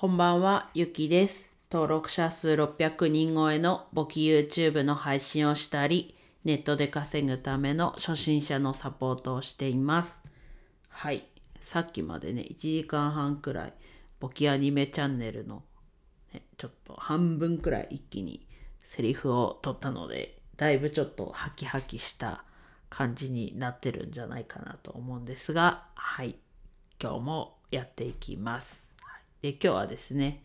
こんばんは、ゆきです。登録者数600人超えの簿記 YouTube の配信をしたり、ネットで稼ぐための初心者のサポートをしています。はい。さっきまでね、1時間半くらい、簿記アニメチャンネルの、ね、ちょっと半分くらい一気にセリフを取ったので、だいぶちょっとハキハキした感じになってるんじゃないかなと思うんですが、はい。今日もやっていきます。で今日はですね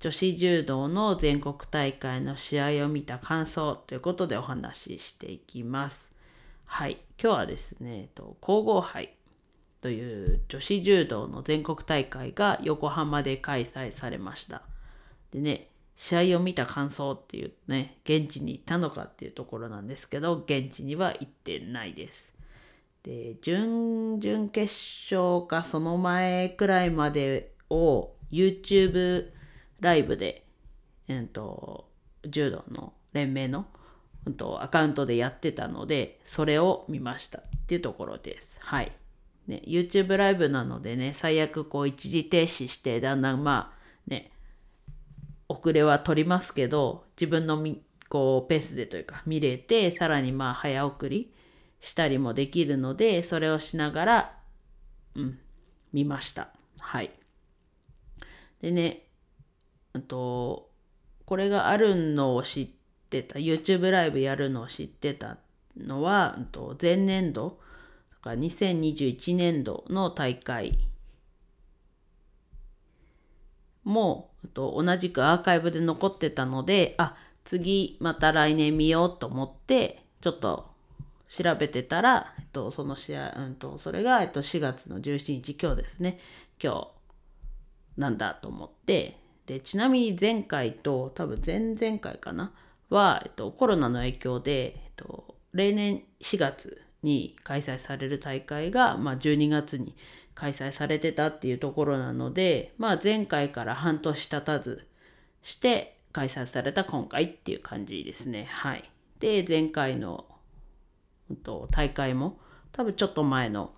女子柔道の全国大会の試合を見た感想ということでお話ししていきます。はい今日はですねえっと皇后杯という女子柔道の全国大会が横浜で開催されました。でね試合を見た感想っていうね現地に行ったのかっていうところなんですけど現地には行ってないです。で準々決勝かその前くらいまでを YouTube ライブで、えー、と柔道の連盟の、うん、とアカウントでやってたのでそれを見ましたっていうところです。はい。ね、YouTube ライブなのでね最悪こう一時停止してだんだんまあね遅れは取りますけど自分のみこうペースでというか見れてさらにまあ早送りしたりもできるのでそれをしながらうん見ました。はい。でね、あと、これがあるのを知ってた、YouTube ライブやるのを知ってたのは、と前年度、だから2021年度の大会も、と同じくアーカイブで残ってたので、あ、次また来年見ようと思って、ちょっと調べてたら、えっと、その試合、うんと、それが、えっと、4月の17日、今日ですね。今日、なんだと思って。でちなみに前回と多分前々回かな。は、えっと、コロナの影響で、えっと、例年4月に開催される大会が、まあ、12月に開催されてたっていうところなので、まあ、前回から半年経たずして開催された今回っていう感じですね。はい、で前回の、うん、と大会も多分ちょっと前の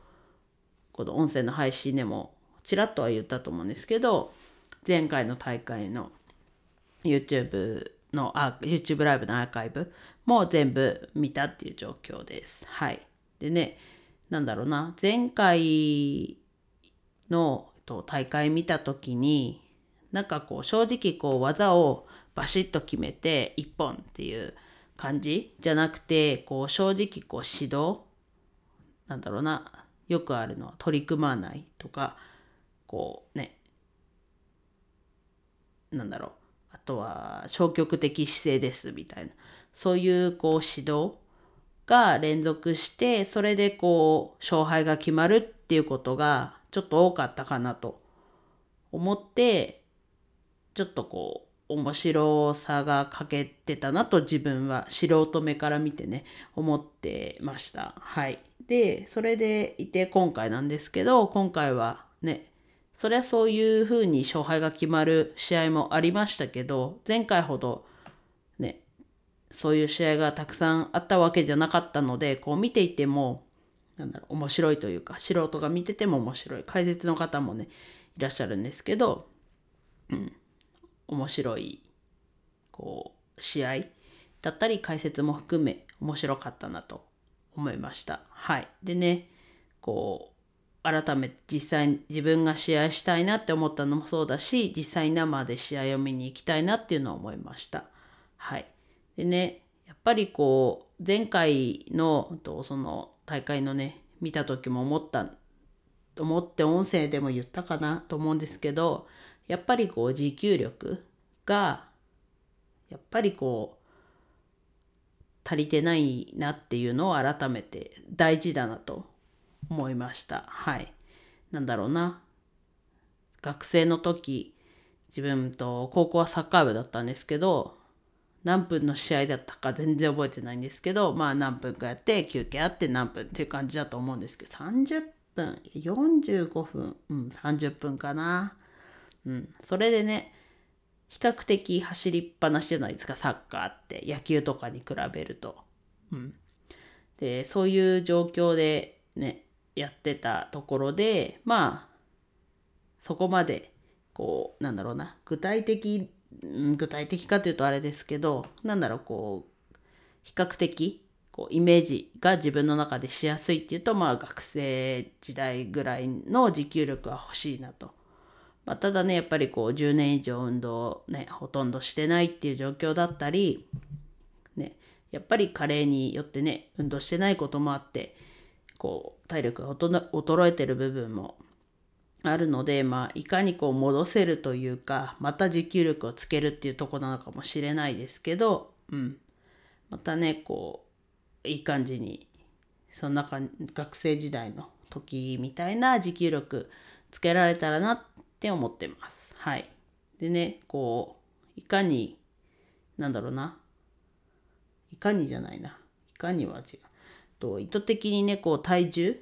この音声の配信でもちらっとは言ったと思うんですけど前回の大会の YouTube のあ YouTube ライブのアーカイブも全部見たっていう状況です。はい。でねなんだろうな前回のと大会見た時になんかこう正直こう技をバシッと決めて一本っていう感じじゃなくてこう正直こう指導なんだろうなよくあるのは取り組まないとかこうねなんだろう。あとは消極的姿勢ですみたいな。そういうこう指導が連続してそれでこう勝敗が決まるっていうことがちょっと多かったかなと思ってちょっとこう面白さが欠けてたなと自分は素人目から見てね思ってました。はい。でそれでいて今回なんですけど今回はねそりゃそういう風に勝敗が決まる試合もありましたけど前回ほどねそういう試合がたくさんあったわけじゃなかったのでこう見ていてもなんだろう面白いというか素人が見てても面白い解説の方もねいらっしゃるんですけど、うん、面白いこう試合だったり解説も含め面白かったなと思いました。はい、でねこう改めて実際自分が試合したいなって思ったのもそうだし実際生で試合を見に行きたいなっていうのを思いました。はい、でねやっぱりこう前回のその大会のね見た時も思った思って音声でも言ったかなと思うんですけどやっぱりこう持久力がやっぱりこう足りてないなっていうのを改めて大事だなと思いました。はい。なんだろうな。学生の時、自分と高校はサッカー部だったんですけど、何分の試合だったか全然覚えてないんですけど、まあ何分かやって休憩あって何分っていう感じだと思うんですけど、30分、45分、うん、30分かな。うん。それでね、比較的走りっぱなしじゃないですか、サッカーって。野球とかに比べると。うん。で、そういう状況でね、やってたところでまあそこまでこうなんだろうな具体的具体的かというとあれですけどなんだろうこう比較的こうイメージが自分の中でしやすいっていうとまあ学生時代ぐらいの持久力は欲しいなと。まあ、ただねやっぱりこう10年以上運動ねほとんどしてないっていう状況だったりねやっぱり加齢によってね運動してないこともあってこう体力が衰えてる部分もあるので、まあ、いかにこう戻せるというかまた持久力をつけるっていうとこなのかもしれないですけど、うん、またねこういい感じにそんなか学生時代の時みたいな持久力つけられたらなって思ってます。はい。でねこういかになんだろうないかにじゃないないかには違う。と意図的にねこう体重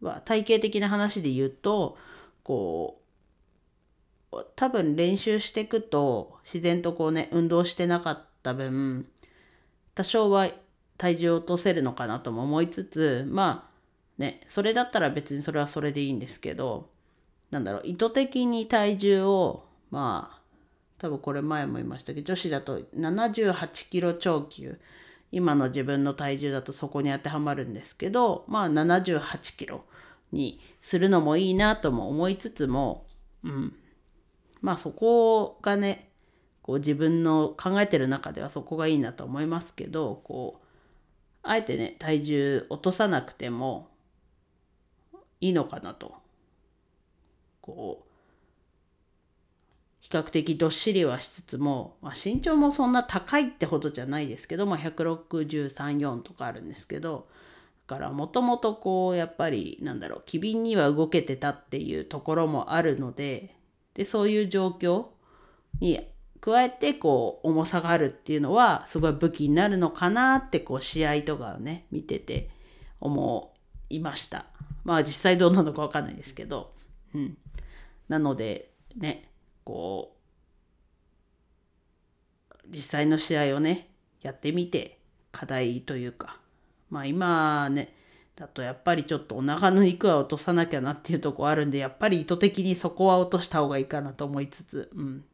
は体型的な話で言うとこう多分練習していくと自然とこうね運動してなかった分多少は体重を落とせるのかなとも思いつつまあねそれだったら別にそれはそれでいいんですけどなんだろう意図的に体重をまあ多分これ前も言いましたけど女子だと78キロ超級今の自分の体重だとそこに当てはまるんですけどまあ78キロにするのもいいなとも思いつつも、うん、まあそこがねこう自分の考えてる中ではそこがいいなと思いますけどこうあえてね体重落とさなくてもいいのかなと。こう比較的どっしりはしつつも、まあ、身長もそんな高いってほどじゃないですけど、まあ、1634とかあるんですけどだからもともとこうやっぱりなんだろう機敏には動けてたっていうところもあるのででそういう状況に加えてこう重さがあるっていうのはすごい武器になるのかなってこう試合とかをね見てて思いました。まあ実際どうなのか分かんないですけど。うん。なのでねこう実際の試合をねやってみて課題というか。まあ今ねだとやっぱりちょっとお腹の肉は落とさなきゃなっていうとこあるんでやっぱり意図的にそこは落とした方がいいかなと思いつつ、うん、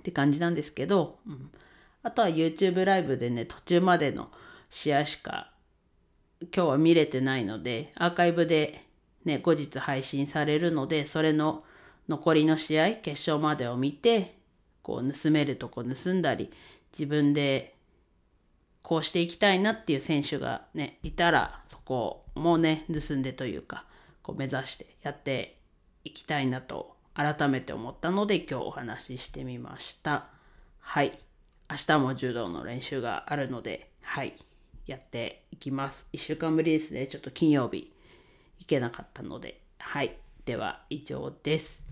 って感じなんですけど、うん、あとは YouTube ライブでね途中までの試合しか今日は見れてないのでアーカイブでね後日配信されるのでそれの残りの試合決勝までを見てこう盗めるとこ盗んだり自分でこうしていきたいなっていう選手がねいたらそこもね盗んでというかこう目指してやっていきたいなと改めて思ったので今日お話ししてみました。はい。明日も柔道の練習があるのではい。やっていきます。1週間ぶりですね。ちょっと金曜日行けなかったので。はい。では以上です。